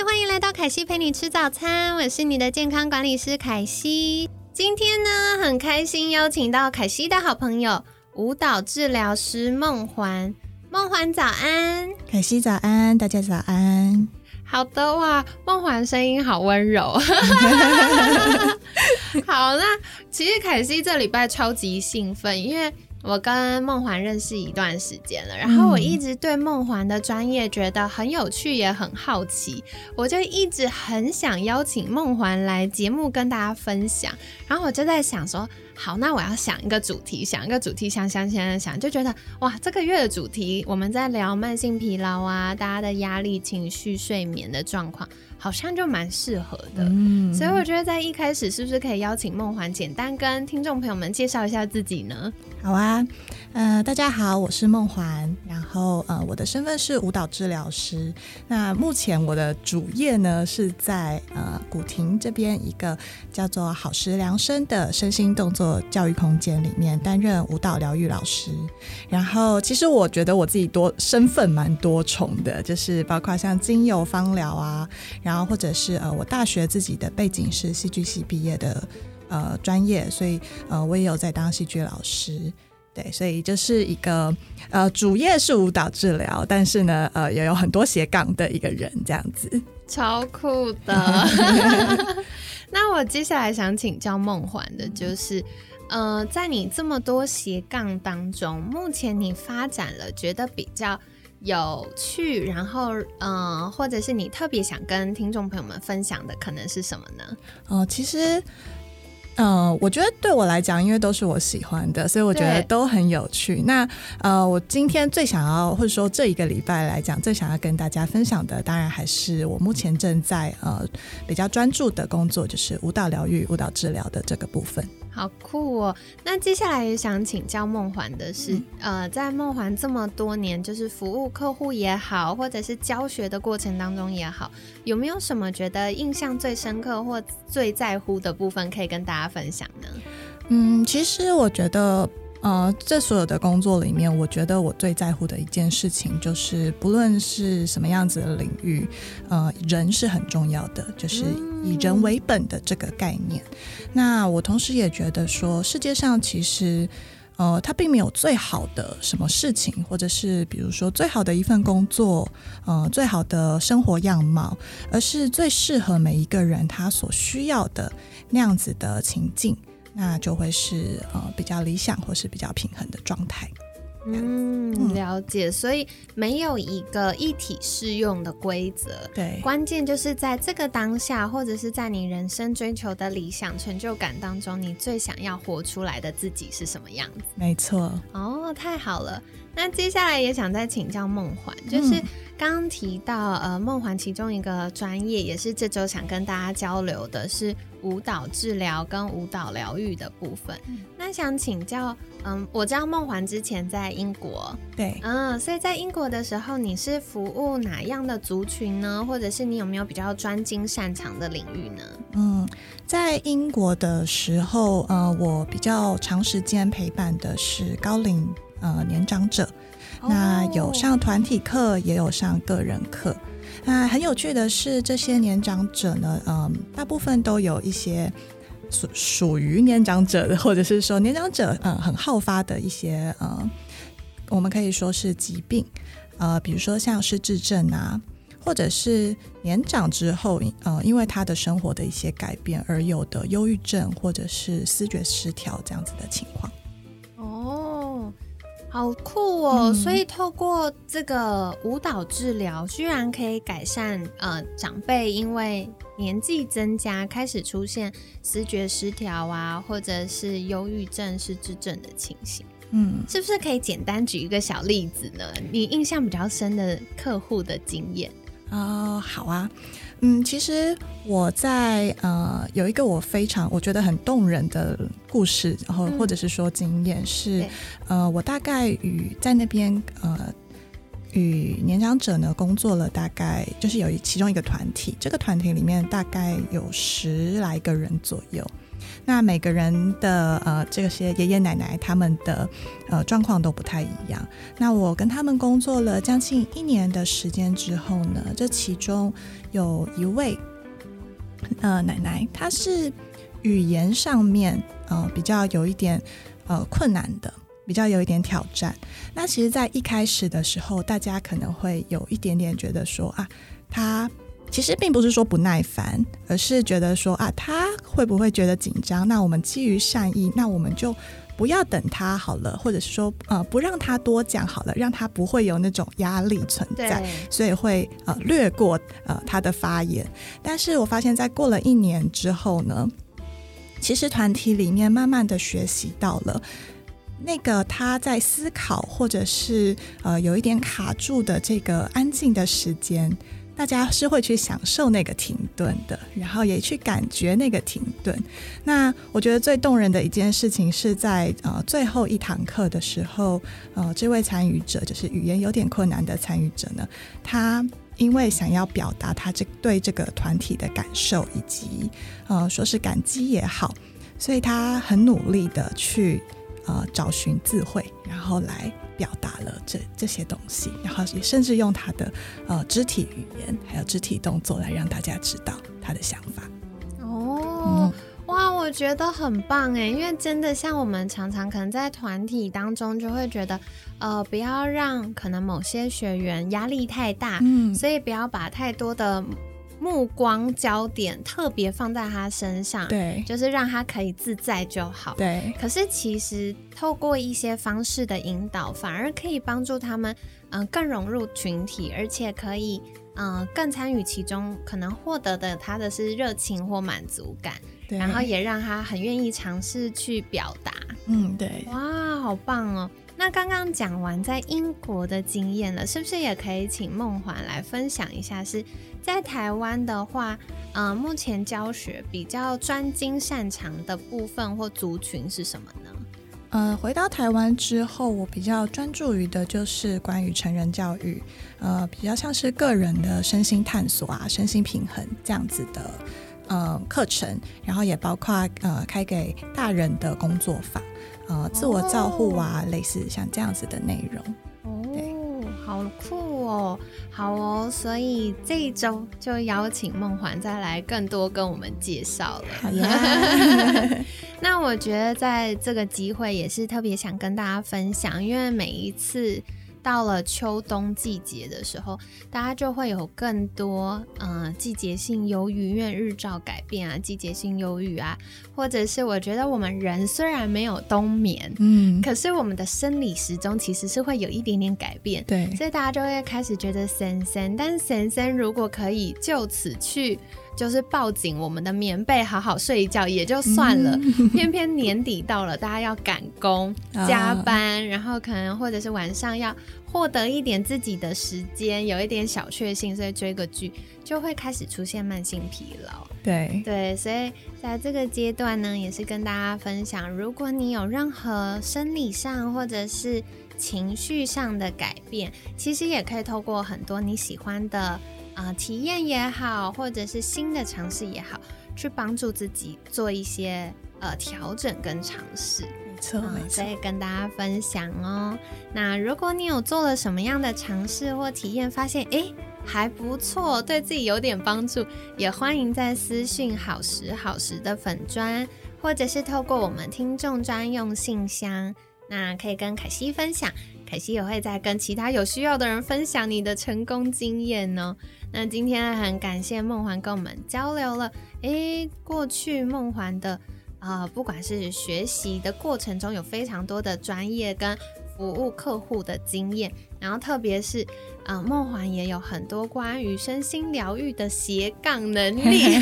嗨，欢迎来到凯西陪你吃早餐，我是你的健康管理师凯西。今天呢，很开心邀请到凯西的好朋友舞蹈治疗师梦环。梦环早安，凯西早安，大家早安。好的哇，梦环声音好温柔。好，那其实凯西这礼拜超级兴奋，因为。我跟梦环认识一段时间了，然后我一直对梦环的专业觉得很有趣，也很好奇，我就一直很想邀请梦环来节目跟大家分享。然后我就在想说，好，那我要想一个主题，想一个主题，想想想想，就觉得哇，这个月的主题我们在聊慢性疲劳啊，大家的压力、情绪、睡眠的状况。好像就蛮适合的，所以我觉得在一开始是不是可以邀请梦环简单跟听众朋友们介绍一下自己呢？好啊，呃，大家好，我是梦环，然然后呃，我的身份是舞蹈治疗师。那目前我的主业呢是在呃古亭这边一个叫做好时量身的身心动作教育空间里面担任舞蹈疗愈老师。然后其实我觉得我自己多身份蛮多重的，就是包括像精油芳疗啊。然后或者是呃，我大学自己的背景是戏剧系毕业的呃专业，所以呃我也有在当戏剧老师，对，所以就是一个呃主业是舞蹈治疗，但是呢呃也有很多斜杠的一个人这样子，超酷的。那我接下来想请教梦幻的就是，呃，在你这么多斜杠当中，目前你发展了觉得比较。有趣，然后嗯，或者是你特别想跟听众朋友们分享的，可能是什么呢？哦，其实，嗯，我觉得对我来讲，因为都是我喜欢的，所以我觉得都很有趣。那呃，我今天最想要，或者说这一个礼拜来讲，最想要跟大家分享的，当然还是我目前正在呃比较专注的工作，就是舞蹈疗愈、舞蹈治疗的这个部分。好酷哦！那接下来也想请教梦环的是，呃，在梦环这么多年，就是服务客户也好，或者是教学的过程当中也好，有没有什么觉得印象最深刻或最在乎的部分可以跟大家分享呢？嗯，其实我觉得。呃，这所有的工作里面，我觉得我最在乎的一件事情就是，不论是什么样子的领域，呃，人是很重要的，就是以人为本的这个概念。那我同时也觉得说，世界上其实，呃，它并没有最好的什么事情，或者是比如说最好的一份工作，呃，最好的生活样貌，而是最适合每一个人他所需要的那样子的情境。那就会是呃比较理想或是比较平衡的状态。嗯，了解。所以没有一个一体适用的规则。对，关键就是在这个当下，或者是在你人生追求的理想成就感当中，你最想要活出来的自己是什么样子？没错。哦，太好了。那接下来也想再请教梦环，就是刚刚提到呃梦环其中一个专业，也是这周想跟大家交流的是舞蹈治疗跟舞蹈疗愈的部分。那想请教，嗯，我知道梦环之前在英国，对，嗯，所以在英国的时候，你是服务哪样的族群呢？或者是你有没有比较专精擅长的领域呢？嗯，在英国的时候，呃，我比较长时间陪伴的是高龄。呃，年长者，那有上团体课，也有上个人课。那很有趣的是，这些年长者呢，嗯，大部分都有一些属属于年长者的，或者是说年长者，嗯，很好发的一些，呃，我们可以说是疾病，呃，比如说像失智症啊，或者是年长之后，呃，因为他的生活的一些改变而有的忧郁症，或者是思觉失调这样子的情况。好酷哦！所以透过这个舞蹈治疗，居然可以改善呃长辈因为年纪增加开始出现视觉失调啊，或者是忧郁症、失智症的情形。嗯，是不是可以简单举一个小例子呢？你印象比较深的客户的经验？啊，好啊，嗯，其实我在呃有一个我非常我觉得很动人的故事，然后或者是说经验是，呃，我大概与在那边呃与年长者呢工作了大概就是有一其中一个团体，这个团体里面大概有十来个人左右。那每个人的呃，这些爷爷奶奶他们的呃状况都不太一样。那我跟他们工作了将近一年的时间之后呢，这其中有一位呃奶奶，她是语言上面呃比较有一点呃困难的，比较有一点挑战。那其实，在一开始的时候，大家可能会有一点点觉得说啊，她。其实并不是说不耐烦，而是觉得说啊，他会不会觉得紧张？那我们基于善意，那我们就不要等他好了，或者是说呃，不让他多讲好了，让他不会有那种压力存在，所以会呃略过呃他的发言。但是我发现，在过了一年之后呢，其实团体里面慢慢的学习到了，那个他在思考或者是呃有一点卡住的这个安静的时间。大家是会去享受那个停顿的，然后也去感觉那个停顿。那我觉得最动人的一件事情是在呃最后一堂课的时候，呃，这位参与者就是语言有点困难的参与者呢，他因为想要表达他这对这个团体的感受以及呃说是感激也好，所以他很努力的去呃找寻智慧，然后来。表达了这这些东西，然后也甚至用他的呃肢体语言还有肢体动作来让大家知道他的想法。哦，哇，我觉得很棒哎，因为真的像我们常常可能在团体当中就会觉得，呃，不要让可能某些学员压力太大，嗯，所以不要把太多的。目光焦点特别放在他身上，对，就是让他可以自在就好。对，可是其实透过一些方式的引导，反而可以帮助他们，嗯，更融入群体，而且可以，嗯，更参与其中，可能获得的他的是热情或满足感，然后也让他很愿意尝试去表达。嗯，对，哇，好棒哦！那刚刚讲完在英国的经验了，是不是也可以请梦环来分享一下？是在台湾的话，呃，目前教学比较专精擅长的部分或族群是什么呢？呃，回到台湾之后，我比较专注于的就是关于成人教育，呃，比较像是个人的身心探索啊、身心平衡这样子的呃课程，然后也包括呃开给大人的工作坊。呃，自我照护啊，类似像这样子的内容哦，好酷哦，好哦，所以这一周就邀请梦环再来更多跟我们介绍了。好呀，那我觉得在这个机会也是特别想跟大家分享，因为每一次。到了秋冬季节的时候，大家就会有更多嗯季节性忧郁，因为日照改变啊，季节性忧郁啊，或者是我觉得我们人虽然没有冬眠，嗯，可是我们的生理时钟其实是会有一点点改变，对，所以大家就会开始觉得森森，但森森如果可以就此去。就是抱紧我们的棉被，好好睡一觉也就算了。偏偏年底到了，大家要赶工、加班，然后可能或者是晚上要获得一点自己的时间，有一点小确幸，所以追个剧就会开始出现慢性疲劳。对对，所以在这个阶段呢，也是跟大家分享，如果你有任何生理上或者是情绪上的改变，其实也可以透过很多你喜欢的。啊，体验也好，或者是新的尝试也好，去帮助自己做一些呃调整跟尝试。没错，所以跟大家分享哦。那如果你有做了什么样的尝试或体验，发现哎还不错，对自己有点帮助，也欢迎在私讯好时好时的粉砖，或者是透过我们听众专用信箱，那可以跟凯西分享。凯西也会再跟其他有需要的人分享你的成功经验呢。那今天很感谢梦环跟我们交流了，诶，过去梦环的啊，不管是学习的过程中有非常多的专业跟。服务客户的经验，然后特别是，呃，梦环也有很多关于身心疗愈的斜杠能力，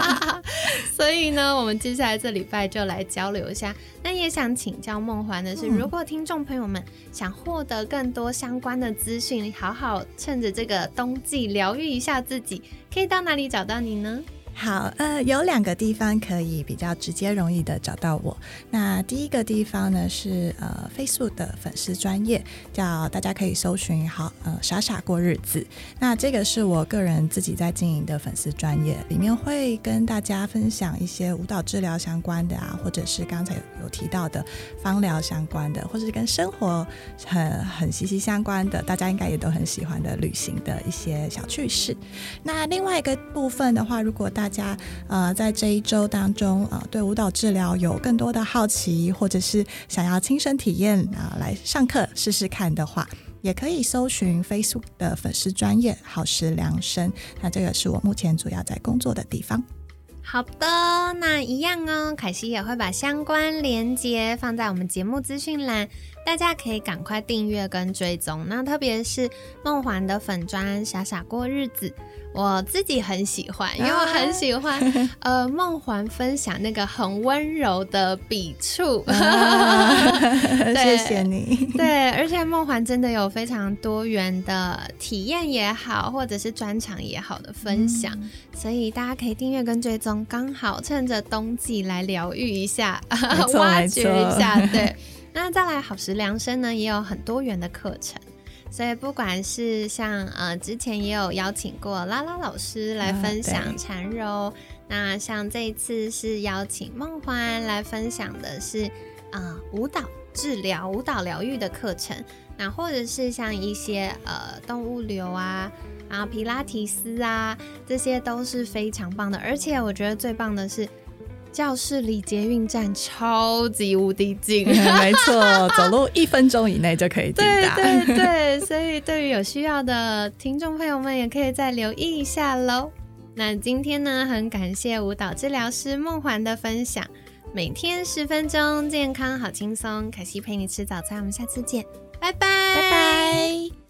所以呢，我们接下来这礼拜就来交流一下。那也想请教梦环的是，如果听众朋友们想获得更多相关的资讯，好好趁着这个冬季疗愈一下自己，可以到哪里找到你呢？好，呃，有两个地方可以比较直接、容易的找到我。那第一个地方呢是呃，Facebook 的粉丝专业，叫大家可以搜寻好，呃，傻傻过日子。那这个是我个人自己在经营的粉丝专业，里面会跟大家分享一些舞蹈治疗相关的啊，或者是刚才有提到的芳疗相关的，或者是跟生活很很息息相关的，大家应该也都很喜欢的旅行的一些小趣事。那另外一个部分的话，如果大大家呃，在这一周当中呃，对舞蹈治疗有更多的好奇，或者是想要亲身体验啊，来上课试试看的话，也可以搜寻 Facebook 的粉丝专业好时量身。那这个是我目前主要在工作的地方。好的，那一样哦，凯西也会把相关链接放在我们节目资讯栏，大家可以赶快订阅跟追踪。那特别是梦环的粉砖傻傻过日子。我自己很喜欢，因为我很喜欢 呃梦环分享那个很温柔的笔触，谢谢你。对，而且梦环真的有非常多元的体验也好，或者是专场也好的分享，所以大家可以订阅跟追踪，刚好趁着冬季来疗愈一下，挖掘一下。对，那再来好时量身呢，也有很多元的课程。所以不管是像呃之前也有邀请过拉拉老师来分享缠柔，那像这一次是邀请梦欢来分享的是啊舞蹈治疗、舞蹈疗愈的课程，那或者是像一些呃动物流啊，然后皮拉提斯啊，这些都是非常棒的，而且我觉得最棒的是。教室离捷运站超级无敌近，没错，走路一分钟以内就可以抵达。对对对，所以对于有需要的听众朋友们，也可以再留意一下喽。那今天呢，很感谢舞蹈治疗师梦环的分享，每天十分钟，健康好轻松。可惜陪你吃早餐，我们下次见，拜拜拜拜。